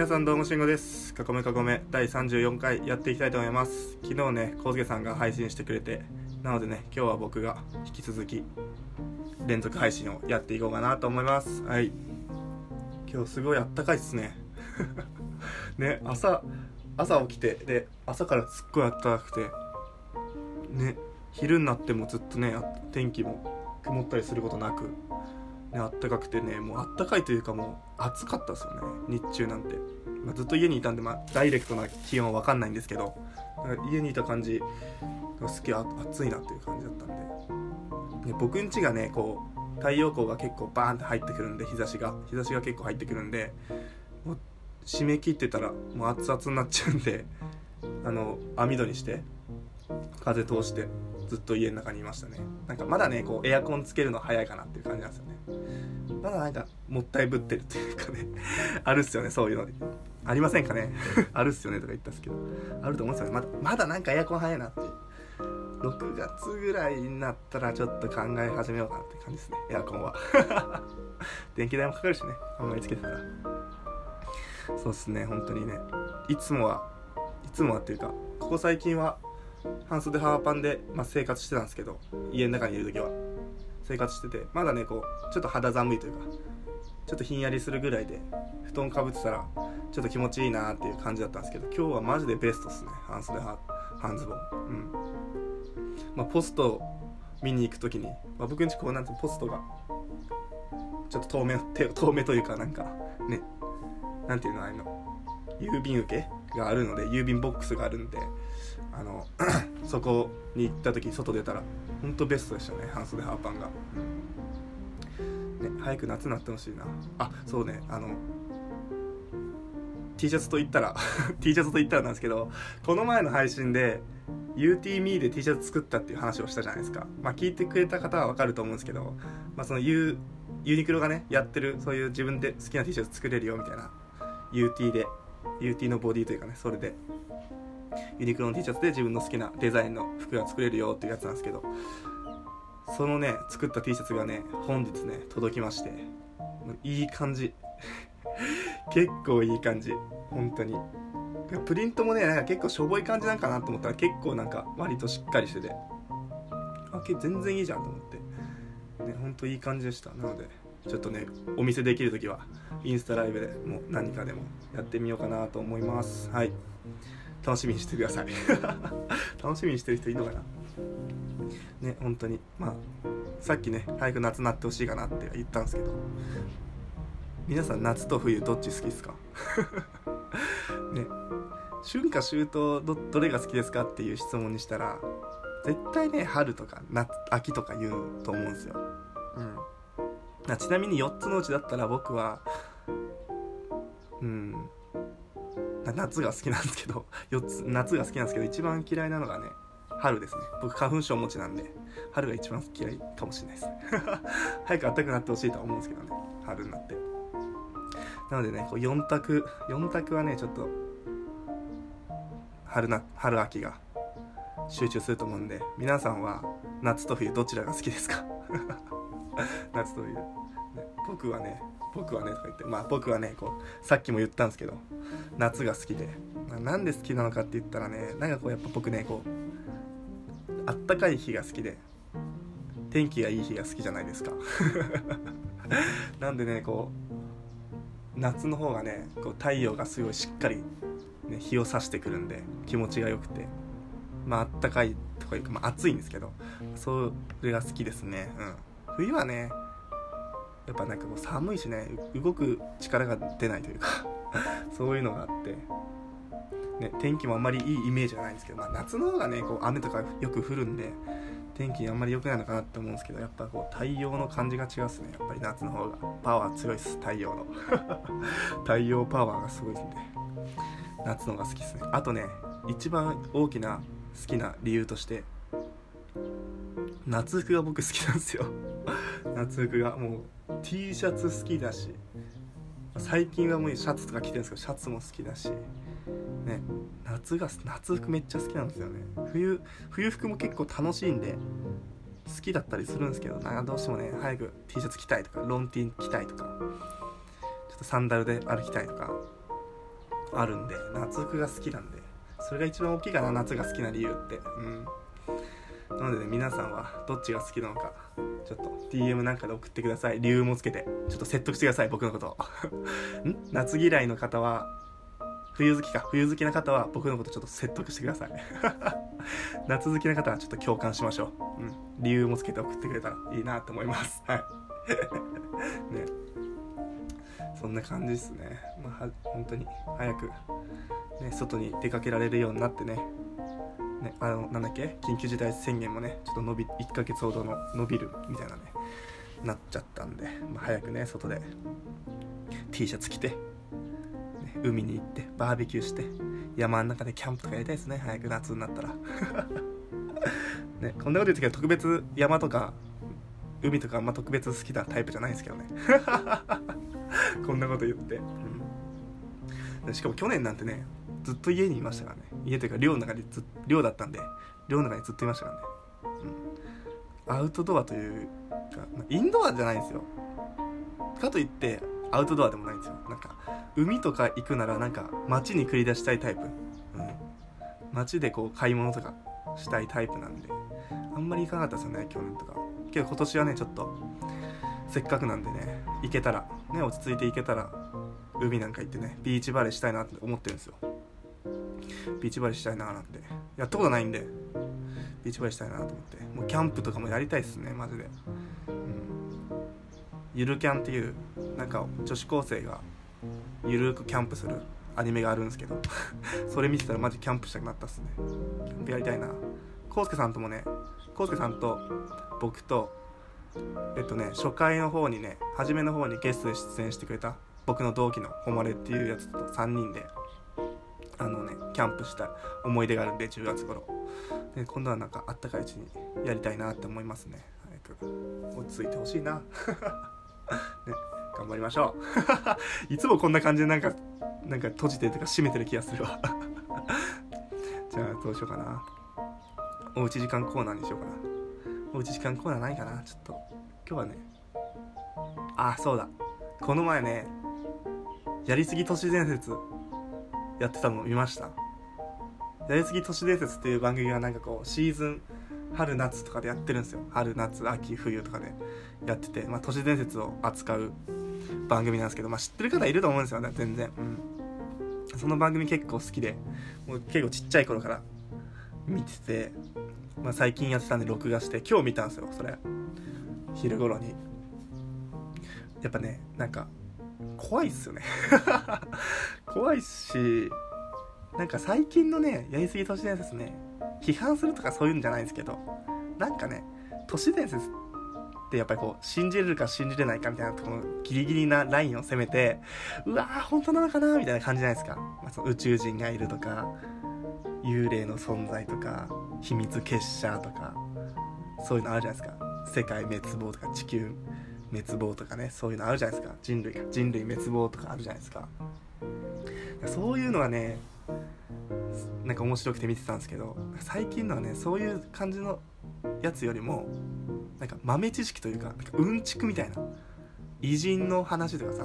皆さんどうもしんごです。囲め囲め第34回やっていきたいと思います。昨日ねコウスケさんが配信してくれてなのでね今日は僕が引き続き連続配信をやっていこうかなと思います。はい。今日すごいあったかいっすね。ね朝朝起きてで朝からすっごいあったかくてね昼になってもずっとね天気も曇ったりすることなくね、あったかくてねもうあったかいというかもう暑かったですよね。日中なんて、まあ、ずっと家にいたんで、まあ、ダイレクトな気温は分かんないんですけど家にいた感じがすげえ暑いなっていう感じだったんで。で僕ん家がねこう太陽光が結構バーンって入ってくるんで日差しが。日差しが結構入ってくるんでもう締め切ってたらもう熱々になっちゃうんであの網戸にして風通してずっと家の中にいましたね。なんかまだねこうエアコンつけるの早いかなっていう感じなんですよね。まだなんかもったいぶってるっていうかね。あるっすよねそういうの。ありませんかね？あるっすよねとか言ったんですけど。あると思うんですよね。まだまだなんかエアコン早いなって。いう6月ぐらいになったらちょっと考え始めようかなって感じですね。エアコンは。電気代もかかるしね。あんまりつけてたら。そうっすね本当にね。いつもはいつもはっていうかここ最近は半袖ハーパンで、まあ、生活してたんですけど家の中にいる時は。生活しててまだねこうちょっと肌寒いというかちょっとひんやりするぐらいで布団かぶってたらちょっと気持ちいいなっていう感じだったんですけど今日はマジでベストっすね。半袖半ズボン。うん。まあポスト見に行く時に、まあ、僕んちこうなんてポストがちょっと透明透明というかなんかねなんていうのあの。郵便受けがあるので郵便ボックスがあるんであの そこに行った時外出たらほんとベストでしたね半袖ハーパンが、ね、早く夏になってほしいな。あそうねあの T シャツと言ったら T シャツと言ったらなんですけどこの前の配信で UTME で T シャツ作ったっていう話をしたじゃないですか。まあ聞いてくれた方はわかると思うんですけど、まあ、その U ユニクロがねやってるそういう自分で好きな T シャツ作れるよみたいな。UT で UT のボディというかねそれで。ユニクロの T シャツで自分の好きなデザインの服が作れるよっていうやつなんですけどそのね作った T シャツがね本日ね届きましていい感じ。結構いい感じ。本当に。プリントもねなんか結構しょぼい感じなんかなと思ったら結構なんか割としっかりしてて。あ全然いいじゃんと思って。ねほんといい感じでした。なのでちょっとねお見せできる時はインスタライブでもう何かでもやってみようかなと思います。はい。楽しみにしてください。楽しみにしてる人いるのかな？ね本当に。まあさっきね早く夏になってほしいかなって言ったんですけど。皆さん夏と冬どっち好きですか？ね。春夏秋冬どどれが好きですかっていう質問にしたら絶対ね春とか夏秋とか言うと思うんですよ。うん。ちなみに4つのうちだったら僕はうん夏が好きなんですけど 4つ夏が好きなんですけど一番嫌いなのがね春ですね。僕花粉症持ちなんで春が一番嫌いかもしれないです。早く暖かくなってほしいとは思うんですけどね春になって。なのでねこう4択4択はねちょっと春な春秋が集中すると思うんで皆さんは夏と冬どちらが好きですか？夏と冬、ね、僕はね僕はねとか言ってまあ僕はねこうさっきも言ったんですけど夏が好きでまなんで好きなのかって言ったらねなんかこうやっぱ僕ねこうあったかい日が好きで天気がいい日が好きじゃないですか。なんでねこう夏の方がねこう太陽がすごいしっかり、ね、日を差してくるんで気持ちが良くてまああったかいとかいうか、まあ、暑いんですけどそれが好きですね。うん。冬はねやっぱなんかこう寒いしね動く力が出ないというか そういうのがあって、ね、天気もあんまりいいイメージはないんですけど、まあ、夏の方がねこう雨とかよく降るんで天気あんまり良くないのかなって思うんですけどやっぱこう太陽の感じが違うっすね。やっぱり夏の方が。パワー強いっす太陽の。太陽パワーがすごいっすね。夏の方が好きっすね。あとね一番大きな好きな理由として夏服が僕好きなんですよ。夏服がもう T シャツ好きだし最近はもうシャツとか着てるんですけどシャツも好きだしね夏が夏服めっちゃ好きなんですよね。冬冬服も結構楽しいんで好きだったりするんですけどなんかどうしてもね早く T シャツ着たいとかロン T 着たいとかちょっとサンダルで歩きたいとかあるんで夏服が好きなんでそれが一番大きいかな夏が好きな理由って。うん。なのでね皆さんはどっちが好きなのかちょっと DM なんかで送ってください。理由もつけて。ちょっと説得してください僕のこと。ん？夏嫌いの方は冬好きか冬好きな方は僕のことちょっと説得してください。夏好きな方はちょっと共感しましょう、うん、理由もつけて送ってくれたらいいなと思います。はい。ね。そんな感じですね。まあ本当に早くね外に出かけられるようになってね。ね、あのなんだっけ？緊急事態宣言もねちょっと伸び1ヶ月ほどの伸びるみたいなねなっちゃったんで、まあ、早くね外で。T シャツ着て、ね、海に行ってバーベキューして山の中でキャンプとかやりたいですね早く夏になったら。ねこんなこと言ってけど特別山とか海とかあんま特別好きなタイプじゃないですけどね。こんなこと言って、うん、しかも去年なんてねずっと家にいましたからね。家というか寮の中にず寮だったんで寮の中にずっといましたからね、うん、アウトドアというかまあインドアじゃないんですよ。かといってアウトドアでもないんですよ。なんか海とか行くならなんか街に繰り出したいタイプ、うん、街でこう買い物とかしたいタイプなんであんまり行かなかったですよね去年とか。けど今年はねちょっとせっかくなんでね行けたらね落ち着いて行けたら海なんか行ってねビーチバレーしたいなって思ってるんですよ。ビーチバレーしたいななんて。やったことないんで。ビーチバレーしたいなと思って。もうキャンプとかもやりたいっすねマジで、うん、ゆるキャンっていうなんか女子高生がゆるくキャンプするアニメがあるんですけど。それ見てたらマジキャンプしたくなったっすね。キャンプやりたいな。コウスケさんともねコウスケさんと僕とえっとね初回の方にね初めの方にゲストで出演してくれた僕の同期の誉れっていうやつと3人であのねキャンプした思い出があるんで10月頃。で今度はなんかあったかいうちにやりたいなって思いますね。早く落ち着いてほしいな。ね頑張りましょう。いつもこんな感じでなんかなんか閉じてるとか閉めてる気がするわ。じゃあどうしようかな。おうち時間コーナーにしようかな。おうち時間コーナーないかな。ちょっと。今日はねあそうだ。この前ねやりすぎ都市伝説やってたの見ました。やりすぎ都市伝説っていう番組がなんかこうシーズン春夏とかでやってるんですよ。春夏秋冬とかでやってて、まあ、都市伝説を扱う番組なんですけど、まあ、知ってる方いると思うんですよね全然、うん、その番組結構好きでもう結構ちっちゃい頃から見てて、まあ、最近やってたんで録画して今日見たんですよそれ。昼頃に。やっぱねなんか怖いっすよね。怖いしなんか最近のねやりすぎ都市伝説ね批判するとかそういうんじゃないんですけどなんかね都市伝説ってやっぱりこう信じれるか信じれないかみたいなところギリギリなラインを攻めてうわー本当なのかなみたいな感じじゃないですか、まあ、その宇宙人がいるとか幽霊の存在とか秘密結社とかそういうのあるじゃないですか。世界滅亡とか地球滅亡とかねそういうのあるじゃないですか。人類が。人類滅亡とかあるじゃないですか。そういうのがねなんか面白くて見てたんですけど最近のはねそういう感じのやつよりもなんか豆知識というかなんかうんちくみたいな偉人の話とかさ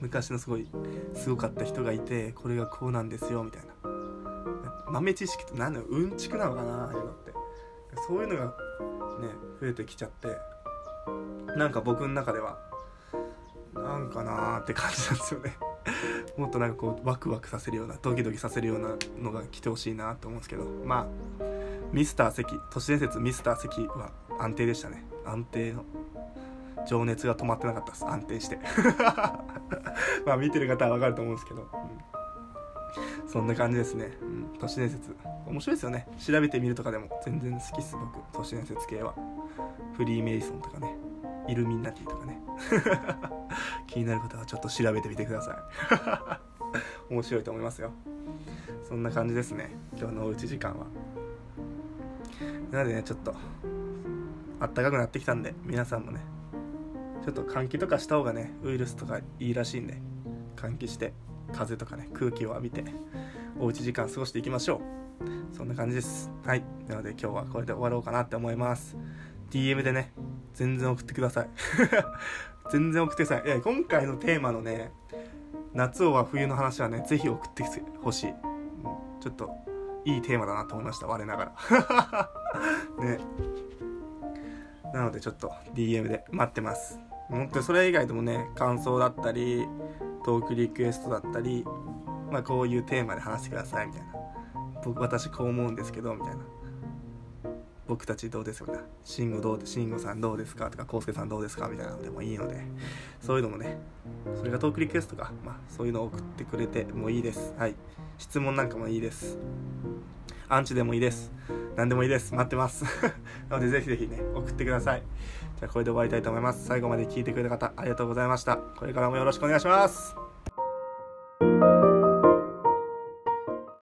昔のすごいすごかった人がいてこれがこうなんですよみたいな。豆知識って何だろううんちくなのかなああいうのって。そういうのがね増えてきちゃって。なんか僕の中ではなんかなーって感じなんですよね。もっとなんかこうワクワクさせるようなドキドキさせるようなのが来てほしいなと思うんですけど。まあミスター関都市伝説ミスター関は安定でしたね。安定の情熱が止まってなかったです。安定して。まあ見てる方はわかると思うんですけど、うん、そんな感じですね、うん、都市伝説。面白いですよね。調べてみるとかでも全然好きっす僕。都市伝説系は。フリーメイソンとかねイルミナティとかね。気になる方はちょっと調べてみてください。面白いと思いますよ。そんな感じですね。今日のおうち時間は。なのでねちょっとあったかくなってきたんで皆さんもねちょっと換気とかした方がねウイルスとかいいらしいんで換気して風とかね空気を浴びておうち時間過ごしていきましょう。そんな感じです。はい。なので今日はこれで終わろうかなって思います。DM でね全然送ってください。全然送ってください。い今回のテーマのね夏をは冬の話はねぜひ送ってほしい、ちょっといいテーマだなと思いました我ながら。ね。なのでちょっと DM で待ってます。本当にそれ以外でもね感想だったりトークリクエストだったりまあこういうテーマで話してくださいみたいな。僕私こう思うんですけどみたいな。僕たちどうですか？慎吾どう？慎吾さんどうですか？とか康介さんどうですか？みたいなのでもいいのでそういうのもねそれがトークリクエストか。まあそういうのを送ってくれてもいいです。はい。質問なんかもいいです。アンチでもいいです。何でもいいです。待ってます。なのでぜひぜひね送ってください。じゃあこれで終わりたいと思います。最後まで聞いてくれた方ありがとうございました。これからもよろしくお願いします。